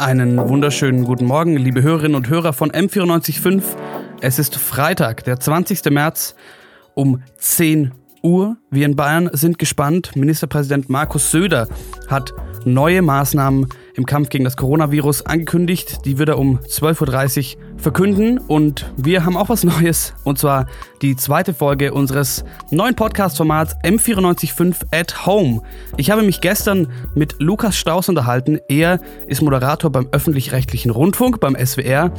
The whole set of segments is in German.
Einen wunderschönen guten Morgen, liebe Hörerinnen und Hörer von M945. Es ist Freitag, der 20. März um 10 Uhr. Wir in Bayern sind gespannt. Ministerpräsident Markus Söder hat neue Maßnahmen im Kampf gegen das Coronavirus angekündigt. Die wird er um 12.30 Uhr verkünden. Und wir haben auch was Neues. Und zwar die zweite Folge unseres neuen Podcast-Formats M945 at Home. Ich habe mich gestern mit Lukas Strauß unterhalten. Er ist Moderator beim öffentlich-rechtlichen Rundfunk, beim SWR.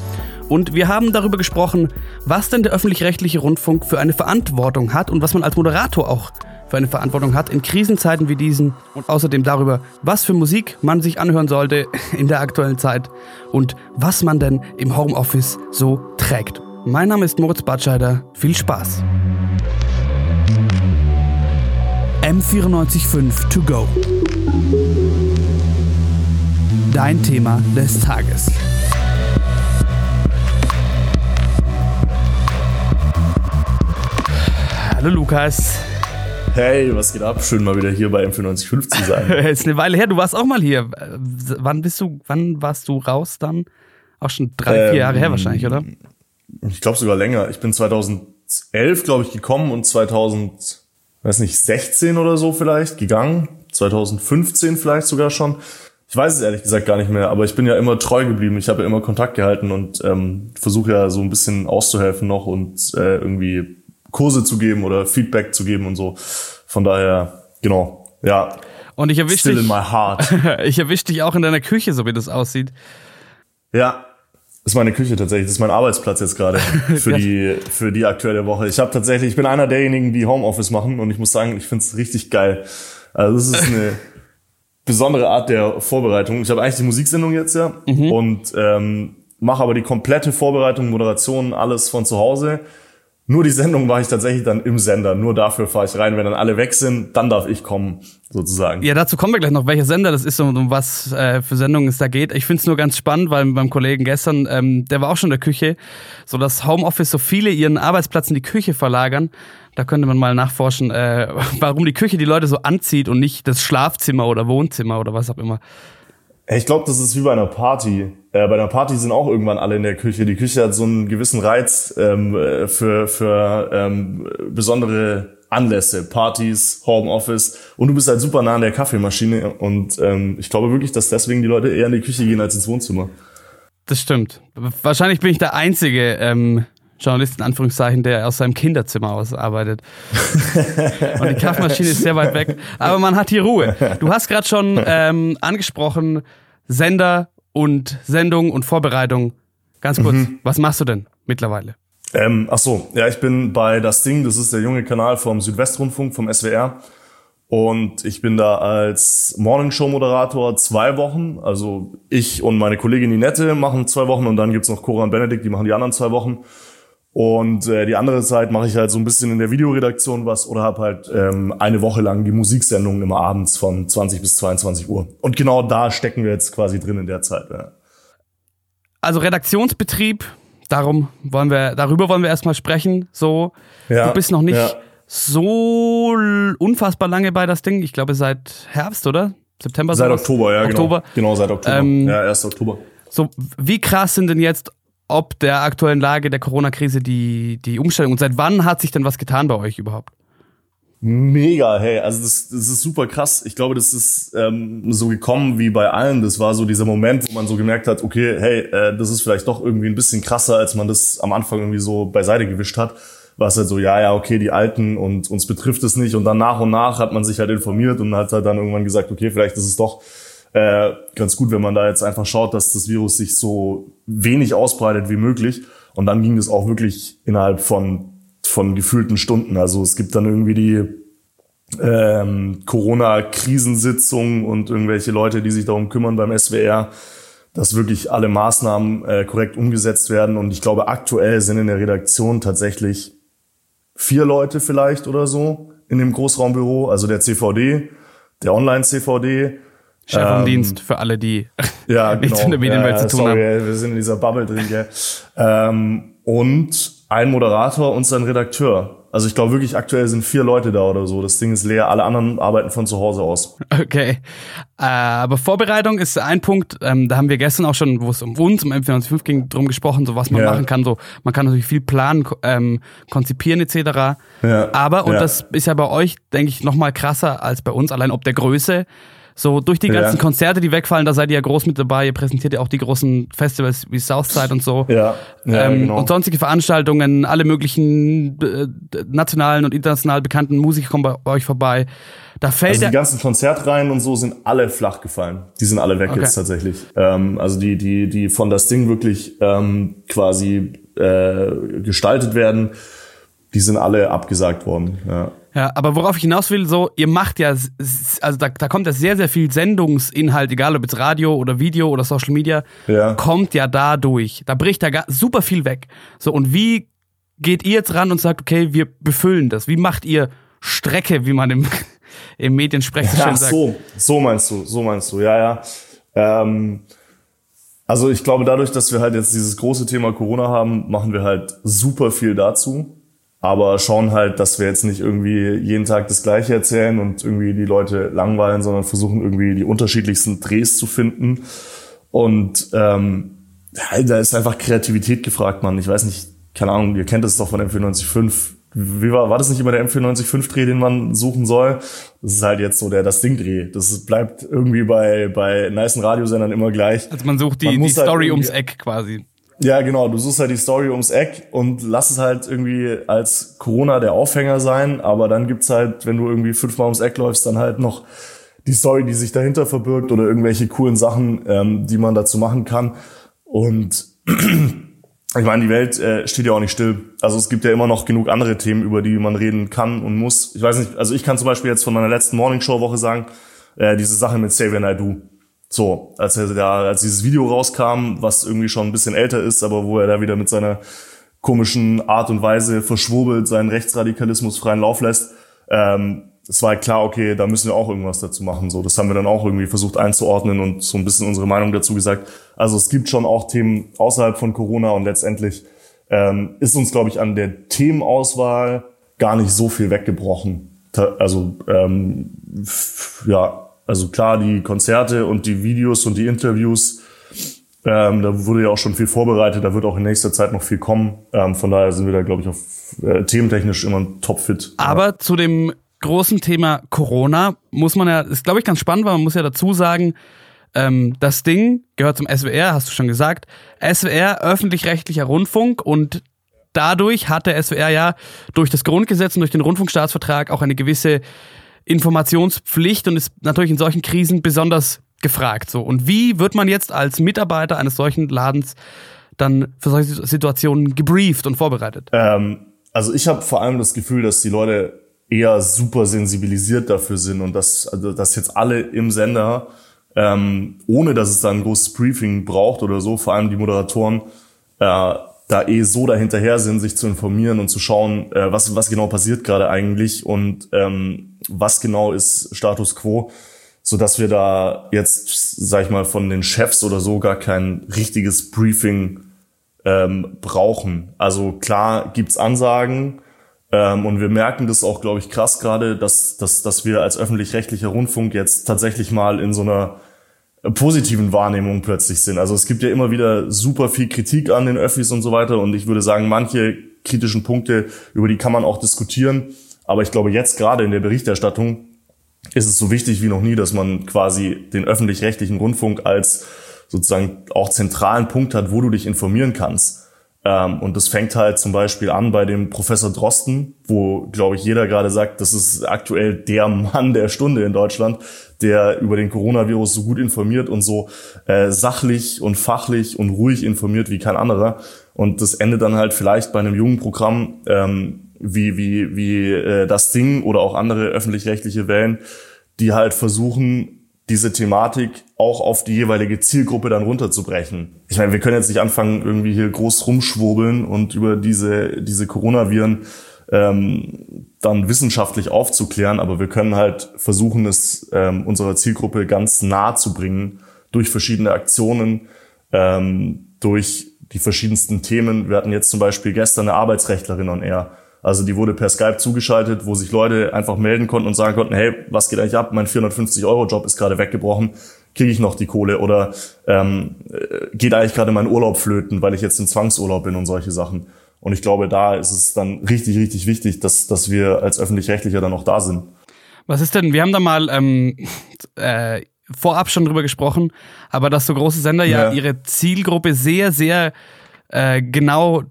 Und wir haben darüber gesprochen, was denn der öffentlich-rechtliche Rundfunk für eine Verantwortung hat und was man als Moderator auch für eine Verantwortung hat in Krisenzeiten wie diesen und außerdem darüber, was für Musik man sich anhören sollte in der aktuellen Zeit und was man denn im Homeoffice so trägt. Mein Name ist Moritz Batscheider. Viel Spaß. M945 To Go. Dein Thema des Tages. Hallo Lukas. Hey, was geht ab? Schön mal wieder hier bei M945 zu sein. ist eine Weile her, du warst auch mal hier. Wann bist du, wann warst du raus dann? Auch schon drei, vier ähm, Jahre her wahrscheinlich, oder? Ich glaube sogar länger. Ich bin 2011, glaube ich, gekommen und 2000, weiß nicht, 16 oder so vielleicht gegangen. 2015 vielleicht sogar schon. Ich weiß es ehrlich gesagt gar nicht mehr, aber ich bin ja immer treu geblieben. Ich habe ja immer Kontakt gehalten und ähm, versuche ja so ein bisschen auszuhelfen noch und äh, irgendwie Kurse zu geben oder Feedback zu geben und so. Von daher, genau, ja. Und ich erwische dich. in my heart. ich erwische dich auch in deiner Küche, so wie das aussieht. Ja, ist meine Küche tatsächlich. Das ist mein Arbeitsplatz jetzt gerade für die für die aktuelle Woche. Ich habe tatsächlich, ich bin einer derjenigen, die Homeoffice machen und ich muss sagen, ich finde es richtig geil. Also das ist eine besondere Art der Vorbereitung. Ich habe eigentlich die Musiksendung jetzt ja mhm. und ähm, mache aber die komplette Vorbereitung, Moderation, alles von zu Hause. Nur die Sendung mache ich tatsächlich dann im Sender. Nur dafür fahre ich rein. Wenn dann alle weg sind, dann darf ich kommen, sozusagen. Ja, dazu kommen wir gleich noch, welcher Sender das ist und um was äh, für Sendungen es da geht. Ich finde es nur ganz spannend, weil beim Kollegen gestern, ähm, der war auch schon in der Küche, so dass Homeoffice so viele ihren Arbeitsplatz in die Küche verlagern. Da könnte man mal nachforschen, äh, warum die Küche die Leute so anzieht und nicht das Schlafzimmer oder Wohnzimmer oder was auch immer. Ich glaube, das ist wie bei einer Party. Äh, bei einer Party sind auch irgendwann alle in der Küche. Die Küche hat so einen gewissen Reiz ähm, für, für ähm, besondere Anlässe, Partys, Homeoffice. Und du bist halt super nah an der Kaffeemaschine. Und ähm, ich glaube wirklich, dass deswegen die Leute eher in die Küche gehen als ins Wohnzimmer. Das stimmt. Wahrscheinlich bin ich der einzige ähm, Journalist in Anführungszeichen, der aus seinem Kinderzimmer aus arbeitet. Und die Kaffeemaschine ist sehr weit weg. Aber man hat hier Ruhe. Du hast gerade schon ähm, angesprochen, Sender und Sendung und Vorbereitung. Ganz kurz, mhm. was machst du denn mittlerweile? Ähm, ach so, ja, ich bin bei Das Ding, das ist der junge Kanal vom Südwestrundfunk, vom SWR. Und ich bin da als Morningshow-Moderator zwei Wochen. Also ich und meine Kollegin Ninette machen zwei Wochen und dann gibt's noch Cora und Benedikt, die machen die anderen zwei Wochen. Und äh, die andere Zeit mache ich halt so ein bisschen in der Videoredaktion was oder habe halt ähm, eine Woche lang die Musiksendungen immer abends von 20 bis 22 Uhr. Und genau da stecken wir jetzt quasi drin in der Zeit. Ja. Also Redaktionsbetrieb, darum wollen wir, darüber wollen wir erstmal sprechen. So, ja, du bist noch nicht ja. so unfassbar lange bei das Ding. Ich glaube seit Herbst, oder? September? Seit sowas? Oktober, ja, genau. Oktober. genau. Genau, seit Oktober. Ähm, ja, 1. Oktober. So, wie krass sind denn jetzt ob der aktuellen Lage der Corona-Krise die, die Umstellung und seit wann hat sich denn was getan bei euch überhaupt? Mega, hey, also das, das ist super krass. Ich glaube, das ist ähm, so gekommen wie bei allen. Das war so dieser Moment, wo man so gemerkt hat, okay, hey, äh, das ist vielleicht doch irgendwie ein bisschen krasser, als man das am Anfang irgendwie so beiseite gewischt hat. War es halt so, ja, ja, okay, die Alten und uns betrifft es nicht. Und dann nach und nach hat man sich halt informiert und hat halt dann irgendwann gesagt, okay, vielleicht ist es doch äh, ganz gut, wenn man da jetzt einfach schaut, dass das Virus sich so wenig ausbreitet wie möglich. Und dann ging es auch wirklich innerhalb von, von gefühlten Stunden. Also es gibt dann irgendwie die ähm, Corona-Krisensitzungen und irgendwelche Leute, die sich darum kümmern beim SWR, dass wirklich alle Maßnahmen äh, korrekt umgesetzt werden. Und ich glaube, aktuell sind in der Redaktion tatsächlich vier Leute vielleicht oder so in dem Großraumbüro, also der CVD, der Online-CVD, Chef ähm, Dienst für alle, die ja, nichts genau. in der Medienwelt ja, zu tun sorry, haben. Wir sind in dieser Bubble drin, gell. Ähm, und ein Moderator und sein Redakteur. Also ich glaube wirklich, aktuell sind vier Leute da oder so. Das Ding ist leer. Alle anderen arbeiten von zu Hause aus. Okay. Äh, aber Vorbereitung ist ein Punkt, ähm, da haben wir gestern auch schon, wo es um uns, um M495 ging, drum gesprochen, so was man ja. machen kann. So, man kann natürlich viel planen, ähm, konzipieren etc. Ja. Aber, und ja. das ist ja bei euch, denke ich, noch mal krasser als bei uns, allein ob der Größe, so durch die ganzen ja. Konzerte, die wegfallen, da seid ihr ja groß mit dabei. Ihr präsentiert ja auch die großen Festivals wie Southside und so. Ja. ja ähm, genau. Und sonstige Veranstaltungen, alle möglichen äh, nationalen und international bekannten Musiker kommen bei euch vorbei. Da fällt also die ganzen Konzertreihen und so sind alle flach gefallen. Die sind alle weg okay. jetzt tatsächlich. Ähm, also die, die, die von das Ding wirklich ähm, quasi äh, gestaltet werden, die sind alle abgesagt worden. Ja. Ja, aber worauf ich hinaus will, so, ihr macht ja, also da, da kommt ja sehr, sehr viel Sendungsinhalt, egal ob jetzt Radio oder Video oder Social Media, ja. kommt ja da durch. Da bricht da super viel weg. So, und wie geht ihr jetzt ran und sagt, okay, wir befüllen das? Wie macht ihr Strecke, wie man im, im Mediensprech so ja, sagt? so, so meinst du, so meinst du, ja, ja. Ähm, also ich glaube, dadurch, dass wir halt jetzt dieses große Thema Corona haben, machen wir halt super viel dazu aber schauen halt, dass wir jetzt nicht irgendwie jeden Tag das Gleiche erzählen und irgendwie die Leute langweilen, sondern versuchen irgendwie die unterschiedlichsten Drehs zu finden. Und ähm, da ist einfach Kreativität gefragt, Mann. Ich weiß nicht, keine Ahnung, ihr kennt es doch von M495. Wie war, war das nicht immer der M495-Dreh, den man suchen soll? Das ist halt jetzt so der das Ding-Dreh. Das bleibt irgendwie bei, bei nicen Radiosendern immer gleich. Also man sucht die, man die halt Story halt ums Eck quasi. Ja, genau. Du suchst halt die Story ums Eck und lass es halt irgendwie als Corona der Aufhänger sein. Aber dann gibt's halt, wenn du irgendwie fünfmal ums Eck läufst, dann halt noch die Story, die sich dahinter verbirgt oder irgendwelche coolen Sachen, ähm, die man dazu machen kann. Und ich meine, die Welt äh, steht ja auch nicht still. Also es gibt ja immer noch genug andere Themen, über die man reden kann und muss. Ich weiß nicht, also ich kann zum Beispiel jetzt von meiner letzten Morningshow-Woche sagen, äh, diese Sache mit Xavier Naidoo. So, als er da, als dieses Video rauskam, was irgendwie schon ein bisschen älter ist, aber wo er da wieder mit seiner komischen Art und Weise verschwurbelt seinen Rechtsradikalismus freien Lauf lässt, ähm, es war halt klar, okay, da müssen wir auch irgendwas dazu machen. So, das haben wir dann auch irgendwie versucht einzuordnen und so ein bisschen unsere Meinung dazu gesagt. Also es gibt schon auch Themen außerhalb von Corona und letztendlich ähm, ist uns, glaube ich, an der Themenauswahl gar nicht so viel weggebrochen. Also ähm, ja, also klar, die Konzerte und die Videos und die Interviews, ähm, da wurde ja auch schon viel vorbereitet, da wird auch in nächster Zeit noch viel kommen. Ähm, von daher sind wir da, glaube ich, auf äh, thementechnisch immer topfit. Aber ja. zu dem großen Thema Corona muss man ja, ist glaube ich ganz spannend, weil man muss ja dazu sagen, ähm, das Ding gehört zum SWR, hast du schon gesagt. SWR, öffentlich-rechtlicher Rundfunk und dadurch hat der SWR ja durch das Grundgesetz und durch den Rundfunkstaatsvertrag auch eine gewisse Informationspflicht und ist natürlich in solchen Krisen besonders gefragt. So. Und wie wird man jetzt als Mitarbeiter eines solchen Ladens dann für solche Situationen gebrieft und vorbereitet? Ähm, also ich habe vor allem das Gefühl, dass die Leute eher super sensibilisiert dafür sind und dass, also, dass jetzt alle im Sender, ähm, ohne dass es da ein großes Briefing braucht oder so, vor allem die Moderatoren, äh, da eh so dahinterher sind, sich zu informieren und zu schauen, äh, was, was genau passiert gerade eigentlich und ähm, was genau ist Status quo, so dass wir da jetzt, sag ich mal, von den Chefs oder so gar kein richtiges Briefing ähm, brauchen. Also klar gibt's Ansagen ähm, und wir merken das auch, glaube ich, krass gerade, dass, dass, dass wir als öffentlich-rechtlicher Rundfunk jetzt tatsächlich mal in so einer positiven Wahrnehmungen plötzlich sind. Also es gibt ja immer wieder super viel Kritik an den Öffis und so weiter und ich würde sagen, manche kritischen Punkte, über die kann man auch diskutieren. Aber ich glaube, jetzt gerade in der Berichterstattung ist es so wichtig wie noch nie, dass man quasi den öffentlich-rechtlichen Rundfunk als sozusagen auch zentralen Punkt hat, wo du dich informieren kannst. Ähm, und das fängt halt zum Beispiel an bei dem Professor Drosten, wo, glaube ich, jeder gerade sagt, das ist aktuell der Mann der Stunde in Deutschland, der über den Coronavirus so gut informiert und so äh, sachlich und fachlich und ruhig informiert wie kein anderer. Und das endet dann halt vielleicht bei einem jungen Programm ähm, wie, wie, wie äh, das Ding oder auch andere öffentlich-rechtliche Wellen, die halt versuchen, diese Thematik auch auf die jeweilige Zielgruppe dann runterzubrechen. Ich meine, wir können jetzt nicht anfangen, irgendwie hier groß rumschwurbeln und über diese, diese Coronaviren ähm, dann wissenschaftlich aufzuklären, aber wir können halt versuchen, es ähm, unserer Zielgruppe ganz nah zu bringen durch verschiedene Aktionen, ähm, durch die verschiedensten Themen. Wir hatten jetzt zum Beispiel gestern eine Arbeitsrechtlerin on Air, Also die wurde per Skype zugeschaltet, wo sich Leute einfach melden konnten und sagen konnten, hey, was geht eigentlich ab? Mein 450-Euro-Job ist gerade weggebrochen. Kriege ich noch die Kohle? Oder ähm, äh, geht eigentlich gerade mein Urlaub flöten, weil ich jetzt im Zwangsurlaub bin und solche Sachen. Und ich glaube, da ist es dann richtig, richtig wichtig, dass, dass wir als Öffentlich-Rechtlicher dann auch da sind. Was ist denn, wir haben da mal ähm, äh, vorab schon drüber gesprochen, aber dass so große Sender ja, ja ihre Zielgruppe sehr, sehr äh, genau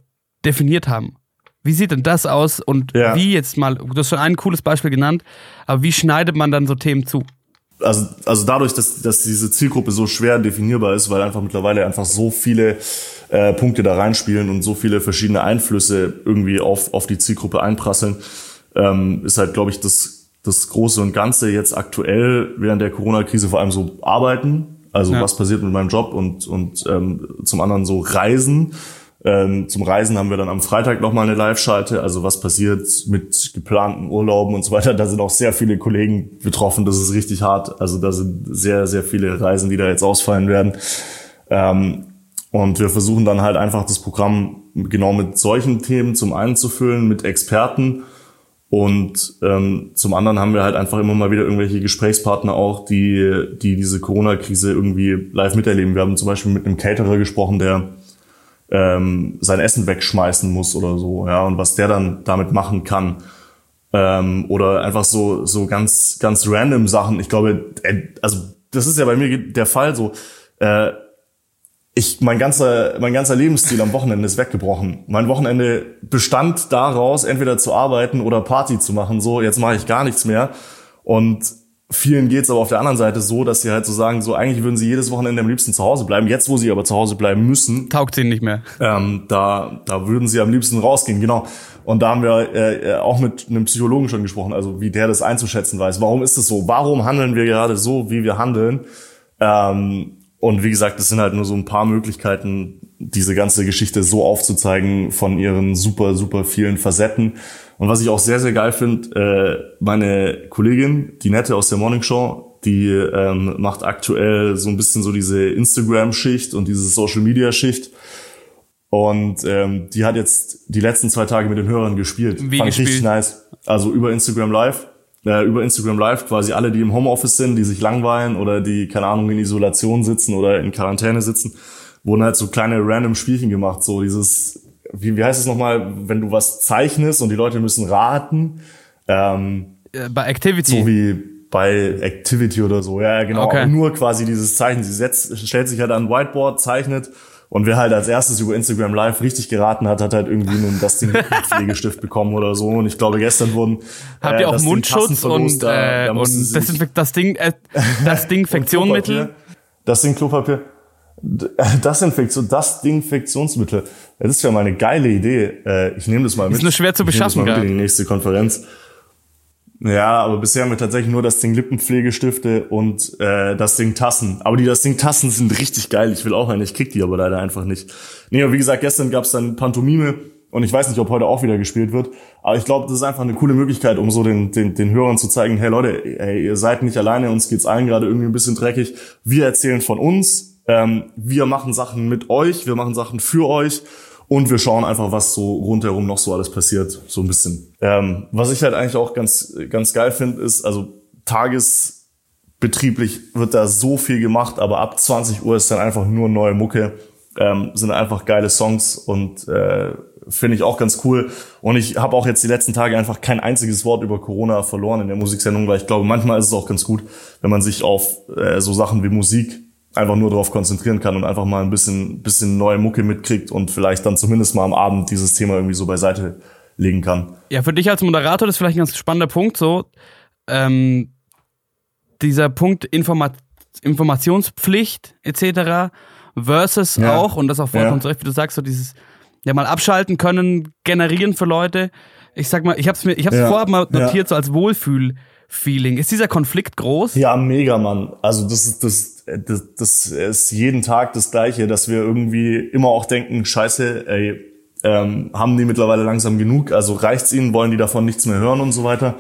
definiert haben. Wie sieht denn das aus und ja. wie jetzt mal, du hast schon ein cooles Beispiel genannt, aber wie schneidet man dann so Themen zu? Also, also dadurch, dass, dass diese Zielgruppe so schwer definierbar ist, weil einfach mittlerweile einfach so viele äh, Punkte da reinspielen und so viele verschiedene Einflüsse irgendwie auf, auf die Zielgruppe einprasseln, ähm, ist halt, glaube ich, das, das Große und Ganze jetzt aktuell während der Corona-Krise vor allem so arbeiten. Also ja. was passiert mit meinem Job und, und ähm, zum anderen so Reisen ähm, zum Reisen haben wir dann am Freitag nochmal eine Live-Schalte. Also was passiert mit geplanten Urlauben und so weiter. Da sind auch sehr viele Kollegen betroffen. Das ist richtig hart. Also da sind sehr, sehr viele Reisen, die da jetzt ausfallen werden. Ähm, und wir versuchen dann halt einfach das Programm genau mit solchen Themen zum einen zu füllen, mit Experten. Und ähm, zum anderen haben wir halt einfach immer mal wieder irgendwelche Gesprächspartner auch, die, die diese Corona-Krise irgendwie live miterleben. Wir haben zum Beispiel mit einem Caterer gesprochen, der ähm, sein Essen wegschmeißen muss oder so, ja, und was der dann damit machen kann. Ähm, oder einfach so, so ganz, ganz random Sachen. Ich glaube, äh, also das ist ja bei mir der Fall so. Äh, ich, mein ganzer, mein ganzer Lebensstil am Wochenende ist weggebrochen. Mein Wochenende bestand daraus, entweder zu arbeiten oder Party zu machen. So, jetzt mache ich gar nichts mehr. Und Vielen geht's aber auf der anderen Seite so, dass sie halt so sagen, so eigentlich würden sie jedes Wochenende am liebsten zu Hause bleiben. Jetzt, wo sie aber zu Hause bleiben müssen, taugt ihnen nicht mehr. Ähm, da, da würden sie am liebsten rausgehen, genau. Und da haben wir äh, auch mit einem Psychologen schon gesprochen, also wie der das einzuschätzen weiß. Warum ist es so? Warum handeln wir gerade so, wie wir handeln? Ähm, und wie gesagt, das sind halt nur so ein paar Möglichkeiten, diese ganze Geschichte so aufzuzeigen von ihren super, super vielen Facetten. Und was ich auch sehr, sehr geil finde, äh, meine Kollegin, die Nette aus der Morning Show, die ähm, macht aktuell so ein bisschen so diese Instagram-Schicht und diese Social-Media-Schicht. Und ähm, die hat jetzt die letzten zwei Tage mit den Hörern gespielt. Wie Fand gespielt? richtig nice. Also über Instagram Live. Äh, über Instagram Live quasi alle, die im Homeoffice sind, die sich langweilen oder die, keine Ahnung, in Isolation sitzen oder in Quarantäne sitzen, wurden halt so kleine random Spielchen gemacht. So dieses wie, wie heißt es nochmal, wenn du was zeichnest und die Leute müssen raten. Ähm, äh, bei Activity. So wie bei Activity oder so, ja, genau. Okay. Nur quasi dieses Zeichen. Sie setzt, stellt sich halt an ein Whiteboard, zeichnet und wer halt als erstes über Instagram Live richtig geraten hat, hat halt irgendwie nun das Ding Pflegestift bekommen oder so. Und ich glaube, gestern wurden habt äh, ihr auch Mundschutz und, da, äh, da und das, das Ding äh, das Ding Infektionmittel? Das Ding Klopapier. Das, Infektion, das Infektionsmittel. Das ist ja mal eine geile Idee. Äh, ich nehme das mal mit. Ist nur schwer zu beschaffen, ich in die nächste Konferenz. Ja, aber bisher haben wir tatsächlich nur das Ding Lippenpflegestifte und äh, das Ding Tassen. Aber die das Ding Tassen sind richtig geil. Ich will auch eine, ich krieg die aber leider einfach nicht. Nee, aber wie gesagt, gestern gab's dann Pantomime und ich weiß nicht, ob heute auch wieder gespielt wird. Aber ich glaube, das ist einfach eine coole Möglichkeit, um so den, den, den Hörern zu zeigen, hey Leute, hey, ihr seid nicht alleine, uns geht's allen gerade irgendwie ein bisschen dreckig. Wir erzählen von uns, ähm, wir machen Sachen mit euch, wir machen Sachen für euch und wir schauen einfach, was so rundherum noch so alles passiert, so ein bisschen. Ähm, was ich halt eigentlich auch ganz, ganz geil finde, ist, also tagesbetrieblich wird da so viel gemacht, aber ab 20 Uhr ist dann einfach nur neue Mucke, ähm, sind einfach geile Songs und äh, finde ich auch ganz cool. Und ich habe auch jetzt die letzten Tage einfach kein einziges Wort über Corona verloren in der Musiksendung, weil ich glaube, manchmal ist es auch ganz gut, wenn man sich auf äh, so Sachen wie Musik einfach nur darauf konzentrieren kann und einfach mal ein bisschen, bisschen neue Mucke mitkriegt und vielleicht dann zumindest mal am Abend dieses Thema irgendwie so beiseite legen kann. Ja, für dich als Moderator das ist vielleicht ein ganz spannender Punkt so. Ähm, dieser Punkt Informa Informationspflicht etc. versus ja. auch, und das auch vollkommen ja. zurecht, wie du sagst, so dieses ja mal abschalten können, generieren für Leute. Ich sag mal, ich hab's mir, ich hab's ja. vorab mal notiert, ja. so als Wohlfühl. Feeling. Ist dieser Konflikt groß? Ja, mega, Mann. Also das ist das, das, das ist jeden Tag das Gleiche, dass wir irgendwie immer auch denken, Scheiße, ey, ähm, haben die mittlerweile langsam genug? Also reicht's ihnen? Wollen die davon nichts mehr hören und so weiter?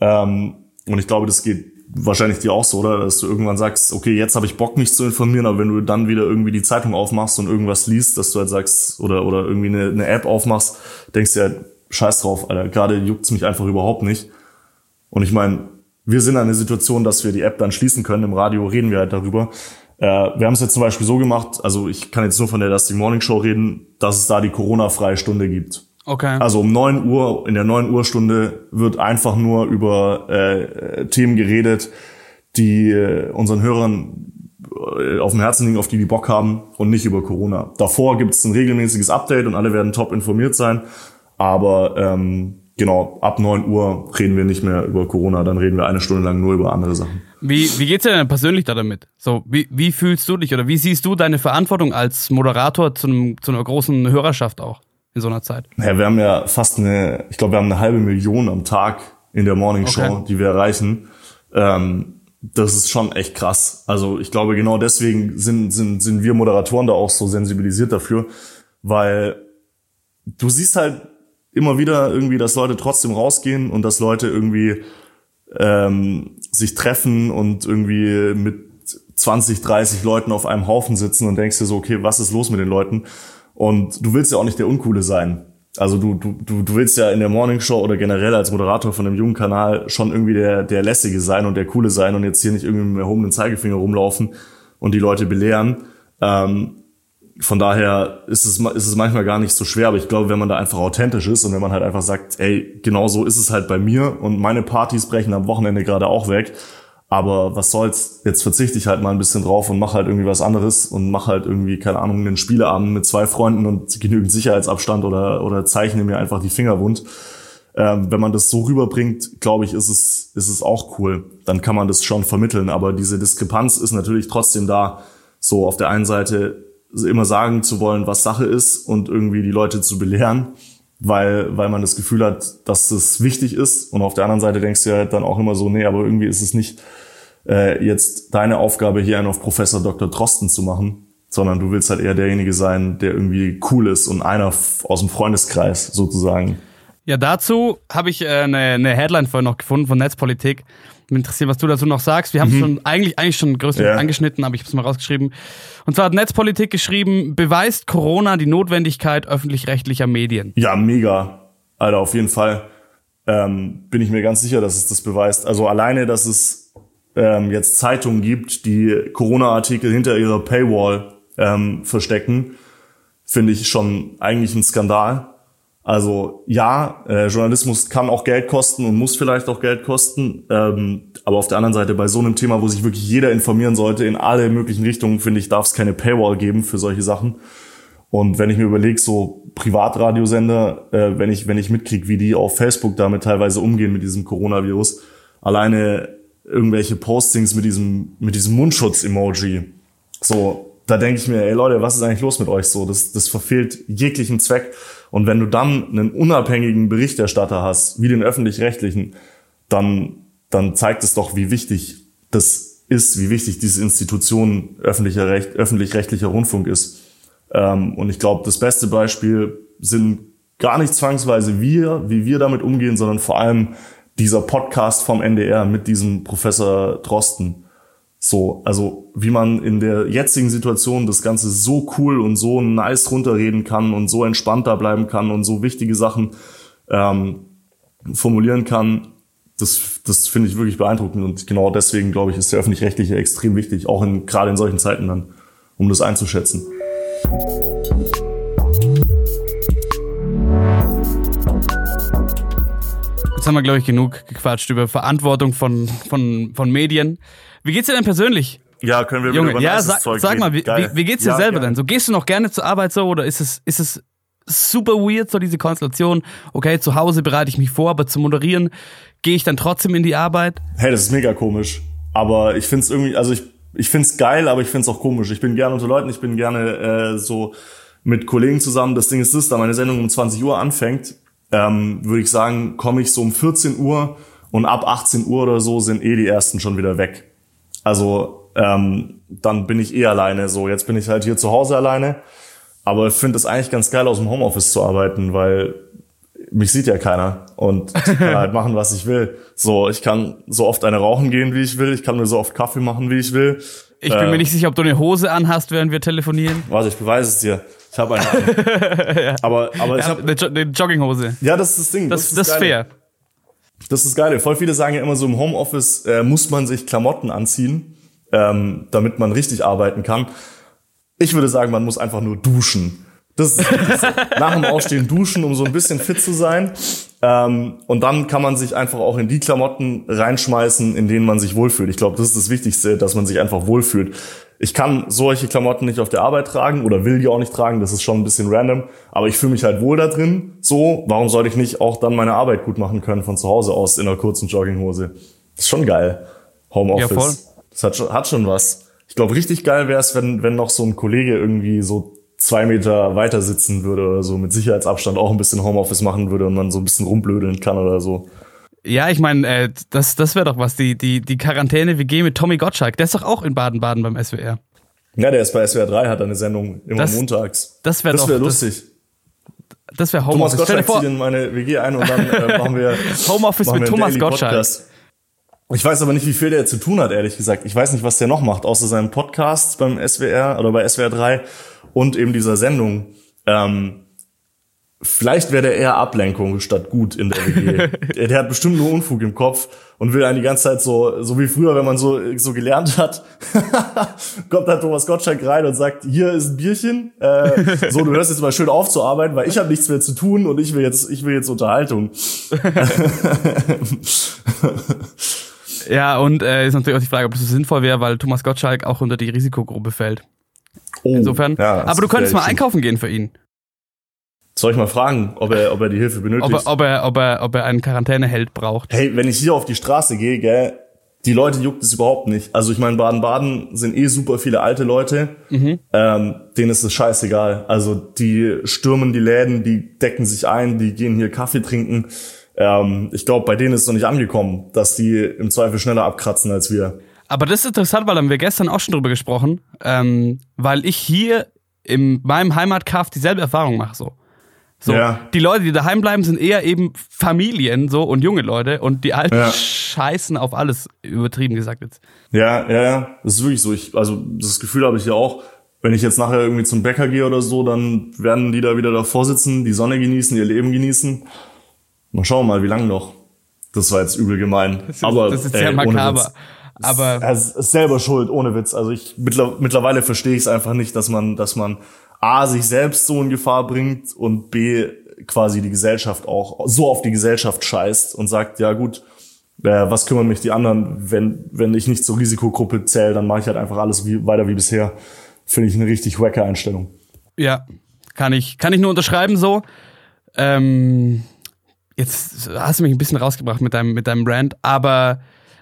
Ähm, und ich glaube, das geht wahrscheinlich dir auch so, oder? Dass du irgendwann sagst, okay, jetzt habe ich Bock, mich zu informieren, aber wenn du dann wieder irgendwie die Zeitung aufmachst und irgendwas liest, dass du halt sagst, oder, oder irgendwie eine, eine App aufmachst, denkst du ja, scheiß drauf, Alter. Gerade juckt's mich einfach überhaupt nicht. Und ich meine, wir sind in einer Situation, dass wir die App dann schließen können. Im Radio reden wir halt darüber. Äh, wir haben es jetzt zum Beispiel so gemacht, also ich kann jetzt nur von der Dusty Morning Show reden, dass es da die Corona-freie Stunde gibt. Okay. Also um neun Uhr, in der neun Uhr Stunde wird einfach nur über äh, Themen geredet, die äh, unseren Hörern äh, auf dem Herzen liegen, auf die die Bock haben und nicht über Corona. Davor gibt es ein regelmäßiges Update und alle werden top informiert sein. Aber ähm, genau, ab neun Uhr reden wir nicht mehr über Corona, dann reden wir eine Stunde lang nur über andere Sachen. Wie, wie geht's dir denn persönlich da damit? So, wie, wie fühlst du dich oder wie siehst du deine Verantwortung als Moderator zu, einem, zu einer großen Hörerschaft auch in so einer Zeit? Ja, wir haben ja fast eine, ich glaube, wir haben eine halbe Million am Tag in der Morning Show, okay. die wir erreichen. Ähm, das ist schon echt krass. Also ich glaube, genau deswegen sind, sind, sind wir Moderatoren da auch so sensibilisiert dafür, weil du siehst halt immer wieder irgendwie, dass Leute trotzdem rausgehen und dass Leute irgendwie ähm, sich treffen und irgendwie mit 20, 30 Leuten auf einem Haufen sitzen und denkst dir so, okay, was ist los mit den Leuten? Und du willst ja auch nicht der Uncoole sein. Also du, du, du, willst ja in der Morning Show oder generell als Moderator von einem jungen Kanal schon irgendwie der, der Lässige sein und der Coole sein und jetzt hier nicht irgendwie mit dem erhobenen Zeigefinger rumlaufen und die Leute belehren. Ähm, von daher ist es, ist es manchmal gar nicht so schwer, aber ich glaube, wenn man da einfach authentisch ist und wenn man halt einfach sagt, ey, genau so ist es halt bei mir und meine Partys brechen am Wochenende gerade auch weg, aber was soll's, jetzt verzichte ich halt mal ein bisschen drauf und mache halt irgendwie was anderes und mache halt irgendwie, keine Ahnung, einen Spieleabend mit zwei Freunden und genügend Sicherheitsabstand oder, oder zeichne mir einfach die Finger wund. Ähm, wenn man das so rüberbringt, glaube ich, ist es, ist es auch cool. Dann kann man das schon vermitteln. Aber diese Diskrepanz ist natürlich trotzdem da. So auf der einen Seite immer sagen zu wollen, was Sache ist und irgendwie die Leute zu belehren, weil, weil man das Gefühl hat, dass das wichtig ist. Und auf der anderen Seite denkst du ja dann auch immer so, nee, aber irgendwie ist es nicht äh, jetzt deine Aufgabe, hier einen auf Professor Dr. Drosten zu machen, sondern du willst halt eher derjenige sein, der irgendwie cool ist und einer aus dem Freundeskreis sozusagen. Ja, dazu habe ich äh, eine, eine Headline vorhin noch gefunden von Netzpolitik. Mich interessiert, was du dazu noch sagst. Wir haben es mhm. schon eigentlich, eigentlich schon größtenteils ja. angeschnitten, aber ich habe es mal rausgeschrieben. Und zwar hat Netzpolitik geschrieben, beweist Corona die Notwendigkeit öffentlich-rechtlicher Medien. Ja, mega. Alter, auf jeden Fall ähm, bin ich mir ganz sicher, dass es das beweist. Also alleine, dass es ähm, jetzt Zeitungen gibt, die Corona-Artikel hinter ihrer Paywall ähm, verstecken, finde ich schon eigentlich ein Skandal. Also ja, äh, Journalismus kann auch Geld kosten und muss vielleicht auch Geld kosten. Ähm, aber auf der anderen Seite bei so einem Thema, wo sich wirklich jeder informieren sollte, in alle möglichen Richtungen, finde ich, darf es keine Paywall geben für solche Sachen. Und wenn ich mir überlege, so Privatradiosender, äh, wenn ich wenn ich mitkriege, wie die auf Facebook damit teilweise umgehen mit diesem Coronavirus, alleine irgendwelche Postings mit diesem, mit diesem Mundschutz-Emoji. So, da denke ich mir, ey Leute, was ist eigentlich los mit euch so? Das, das verfehlt jeglichen Zweck. Und wenn du dann einen unabhängigen Berichterstatter hast, wie den öffentlich-rechtlichen, dann, dann zeigt es doch, wie wichtig das ist, wie wichtig diese Institution öffentlicher Recht, öffentlich-rechtlicher Rundfunk ist. Ähm, und ich glaube, das beste Beispiel sind gar nicht zwangsweise wir, wie wir damit umgehen, sondern vor allem dieser Podcast vom NDR mit diesem Professor Drosten. So, also wie man in der jetzigen Situation das Ganze so cool und so nice runterreden kann und so entspannt da bleiben kann und so wichtige Sachen ähm, formulieren kann, das, das finde ich wirklich beeindruckend und genau deswegen glaube ich, ist der öffentlich-rechtliche extrem wichtig, auch in, gerade in solchen Zeiten dann, um das einzuschätzen. Jetzt haben wir, glaube ich, genug gequatscht über Verantwortung von, von, von Medien. Wie geht's dir denn persönlich? Ja, können wir Junge, über ja, sag, Zeug sag mal, wie, wie, wie, geht's dir ja, selber ja. denn? So gehst du noch gerne zur Arbeit so oder ist es, ist es super weird, so diese Konstellation? Okay, zu Hause bereite ich mich vor, aber zu moderieren gehe ich dann trotzdem in die Arbeit? Hey, das ist mega komisch. Aber ich find's irgendwie, also ich, ich find's geil, aber ich find's auch komisch. Ich bin gerne unter Leuten, ich bin gerne äh, so mit Kollegen zusammen. Das Ding ist das, da meine Sendung um 20 Uhr anfängt, ähm, würde ich sagen, komme ich so um 14 Uhr und ab 18 Uhr oder so sind eh die ersten schon wieder weg. Also ähm, dann bin ich eh alleine. So, jetzt bin ich halt hier zu Hause alleine. Aber ich finde es eigentlich ganz geil, aus dem Homeoffice zu arbeiten, weil mich sieht ja keiner und ich kann halt machen, was ich will. So, ich kann so oft eine rauchen gehen, wie ich will. Ich kann mir so oft Kaffee machen, wie ich will. Ich bin äh, mir nicht sicher, ob du eine Hose anhast, während wir telefonieren. Warte, ich beweise es dir. Ich habe eine. ja. Aber, aber ich habe eine, jo eine Jogginghose. Ja, das ist das Ding. Das, das, das ist fair. Das ist geil. Voll viele sagen ja immer so im Homeoffice äh, muss man sich Klamotten anziehen, ähm, damit man richtig arbeiten kann. Ich würde sagen, man muss einfach nur duschen. Das ist, nach dem Aufstehen duschen, um so ein bisschen fit zu sein. Ähm, und dann kann man sich einfach auch in die Klamotten reinschmeißen, in denen man sich wohlfühlt. Ich glaube, das ist das Wichtigste, dass man sich einfach wohlfühlt. Ich kann solche Klamotten nicht auf der Arbeit tragen oder will die auch nicht tragen. Das ist schon ein bisschen random. Aber ich fühle mich halt wohl da drin. So, warum sollte ich nicht auch dann meine Arbeit gut machen können von zu Hause aus in einer kurzen Jogginghose? Das ist schon geil. Homeoffice. Ja, voll. Das hat schon, hat schon was. Ich glaube, richtig geil wäre es, wenn, wenn noch so ein Kollege irgendwie so zwei Meter weiter sitzen würde oder so, mit Sicherheitsabstand auch ein bisschen Homeoffice machen würde und man so ein bisschen rumblödeln kann oder so. Ja, ich meine, äh, das, das wäre doch was, die, die, die Quarantäne-WG mit Tommy Gottschalk. Der ist doch auch in Baden-Baden beim SWR. Ja, der ist bei SWR 3, hat eine Sendung immer das, montags. Das wäre wär lustig. Das, das wäre Homeoffice. Thomas Gottschalk zieht in meine WG ein und dann äh, machen wir Homeoffice machen mit wir Thomas Gottschalk. Podcast. Ich weiß aber nicht, wie viel der zu tun hat, ehrlich gesagt. Ich weiß nicht, was der noch macht, außer seinem Podcast beim SWR oder bei SWR 3 und eben dieser Sendung. Ähm, vielleicht wäre der eher Ablenkung statt gut in der WG. der, der, hat bestimmt nur Unfug im Kopf und will einen die ganze Zeit so, so wie früher, wenn man so, so gelernt hat, kommt da Thomas Gottschalk rein und sagt, hier ist ein Bierchen, äh, so, du hörst jetzt mal schön aufzuarbeiten, weil ich habe nichts mehr zu tun und ich will jetzt, ich will jetzt Unterhaltung. ja, und äh, ist natürlich auch die Frage, ob das so sinnvoll wäre, weil Thomas Gottschalk auch unter die Risikogruppe fällt. Oh, Insofern. Ja, aber du könntest mal einkaufen gehen für ihn. Soll ich mal fragen, ob er, ob er die Hilfe benötigt? Ob er, ob er, ob er, ob er einen Quarantäneheld braucht. Hey, wenn ich hier auf die Straße gehe, gell, die Leute juckt es überhaupt nicht. Also ich meine, Baden-Baden sind eh super viele alte Leute, mhm. ähm, denen ist es scheißegal. Also die stürmen die Läden, die decken sich ein, die gehen hier Kaffee trinken. Ähm, ich glaube, bei denen ist es noch nicht angekommen, dass die im Zweifel schneller abkratzen als wir. Aber das ist interessant, weil haben wir gestern auch schon drüber gesprochen, ähm, weil ich hier in meinem Heimatkaff dieselbe Erfahrung mache so. So, ja. die Leute, die daheim bleiben, sind eher eben Familien so und junge Leute und die Alten ja. scheißen auf alles, übertrieben gesagt jetzt. Ja, ja, ja, das ist wirklich so. Ich, also das Gefühl habe ich ja auch, wenn ich jetzt nachher irgendwie zum Bäcker gehe oder so, dann werden die da wieder davor sitzen, die Sonne genießen, ihr Leben genießen. Mal schauen mal, wie lange noch. Das war jetzt übel gemein. Das ist, Aber das ist sehr ey, makaber. Aber er ist selber schuld, ohne Witz. Also ich mittlerweile verstehe ich es einfach nicht, dass man, dass man a sich selbst so in Gefahr bringt und b quasi die Gesellschaft auch so auf die Gesellschaft scheißt und sagt, ja gut, äh, was kümmern mich die anderen, wenn wenn ich nicht zur Risikogruppe zähle, dann mache ich halt einfach alles wie, weiter wie bisher. Finde ich eine richtig wacke Einstellung. Ja, kann ich kann ich nur unterschreiben so. Ähm, jetzt hast du mich ein bisschen rausgebracht mit deinem mit deinem Brand, aber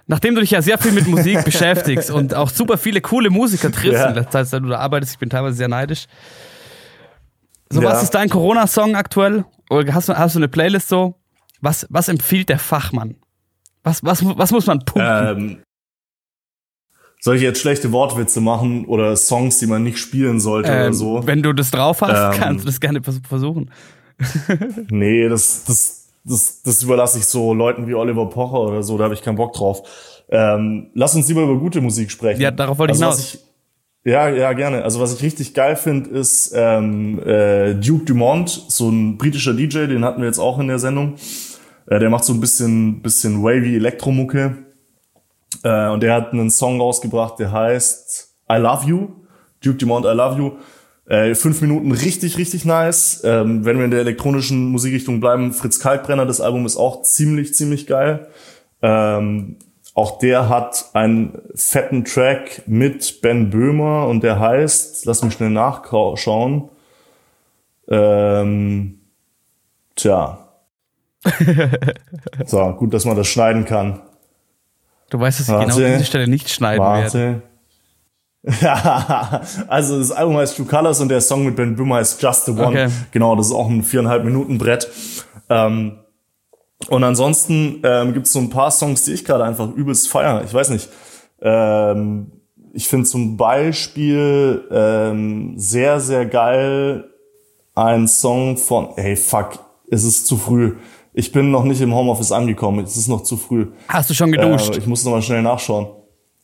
nachdem du dich ja sehr viel mit Musik beschäftigst und auch super viele coole Musiker triffst ja. in letzter Zeit, du da arbeitest, ich bin teilweise sehr neidisch. So, ja. was ist dein Corona-Song aktuell? Oder hast du, hast du eine Playlist so? Was, was empfiehlt der Fachmann? Was, was, was muss man pumpen? Ähm, soll ich jetzt schlechte Wortwitze machen oder Songs, die man nicht spielen sollte ähm, oder so? Wenn du das drauf hast, ähm, kannst du das gerne versuchen. nee, das, das, das, das überlasse ich so Leuten wie Oliver Pocher oder so, da habe ich keinen Bock drauf. Ähm, lass uns lieber über gute Musik sprechen. Ja, darauf wollte ich also, hinaus. Ich, ja, ja, gerne. Also was ich richtig geil finde, ist ähm, äh, Duke Dumont, so ein britischer DJ, den hatten wir jetzt auch in der Sendung. Äh, der macht so ein bisschen, bisschen wavy Elektromucke. Äh, und der hat einen Song rausgebracht, der heißt I Love You. Duke Dumont, I Love You. Äh, fünf Minuten richtig, richtig nice. Ähm, wenn wir in der elektronischen Musikrichtung bleiben, Fritz Kalkbrenner, das Album ist auch ziemlich, ziemlich geil. Ähm, auch der hat einen fetten Track mit Ben Böhmer und der heißt, lass mich schnell nachschauen. Ähm, tja. so, gut, dass man das schneiden kann. Du weißt, dass ich genau warte, genau diese Stelle nicht schneiden warte. werde. Ja, also das Album heißt True Colors und der Song mit Ben Böhmer heißt Just the One. Okay. Genau, das ist auch ein viereinhalb Minuten Brett. Ähm, und ansonsten ähm, gibt es so ein paar Songs, die ich gerade einfach übelst feier. Ich weiß nicht. Ähm, ich finde zum Beispiel ähm, sehr, sehr geil ein Song von, hey fuck, es ist zu früh. Ich bin noch nicht im Homeoffice angekommen. Es ist noch zu früh. Hast du schon geduscht? Äh, ich muss noch mal schnell nachschauen.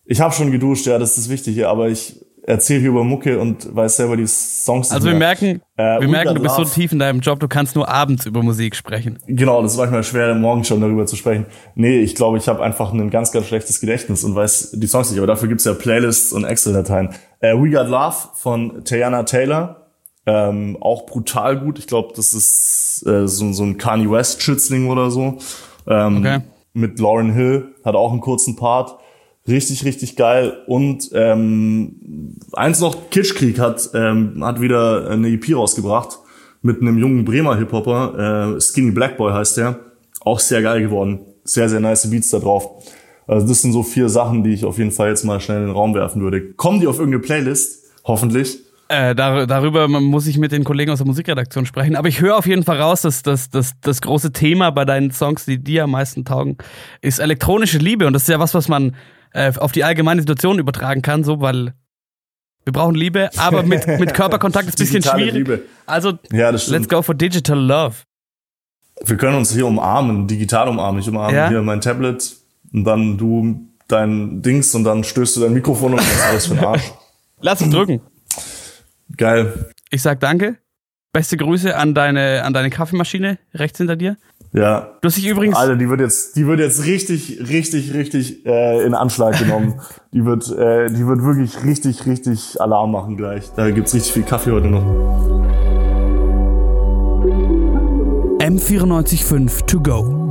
Ich habe schon geduscht, ja, das ist das Wichtige, aber ich erzähle hier über Mucke und weiß selber die Songs Also wir merken, äh, wir merken, du bist so tief in deinem Job, du kannst nur abends über Musik sprechen. Genau, das ist manchmal schwer, morgen schon darüber zu sprechen. Nee, ich glaube, ich habe einfach ein ganz, ganz schlechtes Gedächtnis und weiß die Songs nicht, aber dafür gibt's ja Playlists und Excel-Dateien. Äh, We Got Love von Tayana Taylor, ähm, auch brutal gut. Ich glaube, das ist äh, so, so ein Kanye West-Schützling oder so. Ähm, okay. Mit Lauren Hill, hat auch einen kurzen Part. Richtig, richtig geil. Und ähm, eins noch, Kitschkrieg hat, ähm, hat wieder eine EP rausgebracht mit einem jungen Bremer Hip-Hopper. Äh, Skinny Black Boy heißt der. Auch sehr geil geworden. Sehr, sehr nice Beats da drauf. Also das sind so vier Sachen, die ich auf jeden Fall jetzt mal schnell in den Raum werfen würde. Kommen die auf irgendeine Playlist? Hoffentlich. Äh, dar darüber muss ich mit den Kollegen aus der Musikredaktion sprechen. Aber ich höre auf jeden Fall raus, dass, dass, dass das große Thema bei deinen Songs, die dir am meisten taugen, ist elektronische Liebe. Und das ist ja was, was man äh, auf die allgemeine Situation übertragen kann, so, weil wir brauchen Liebe, aber mit, mit Körperkontakt ist ein bisschen schwierig. Liebe. Also, ja, let's go for digital love. Wir können uns hier umarmen, digital umarmen. Ich umarme ja? hier mein Tablet und dann du dein Dings und dann stößt du dein Mikrofon und das ist alles für den Arsch. Lass uns drücken. Geil. Ich sag danke. Beste Grüße an deine, an deine Kaffeemaschine rechts hinter dir. Ja. Du hast dich übrigens. Alter, die wird jetzt, die wird jetzt richtig, richtig, richtig äh, in Anschlag genommen. die wird, äh, die wird wirklich richtig, richtig Alarm machen gleich. Da gibt's richtig viel Kaffee heute noch. M945 to go.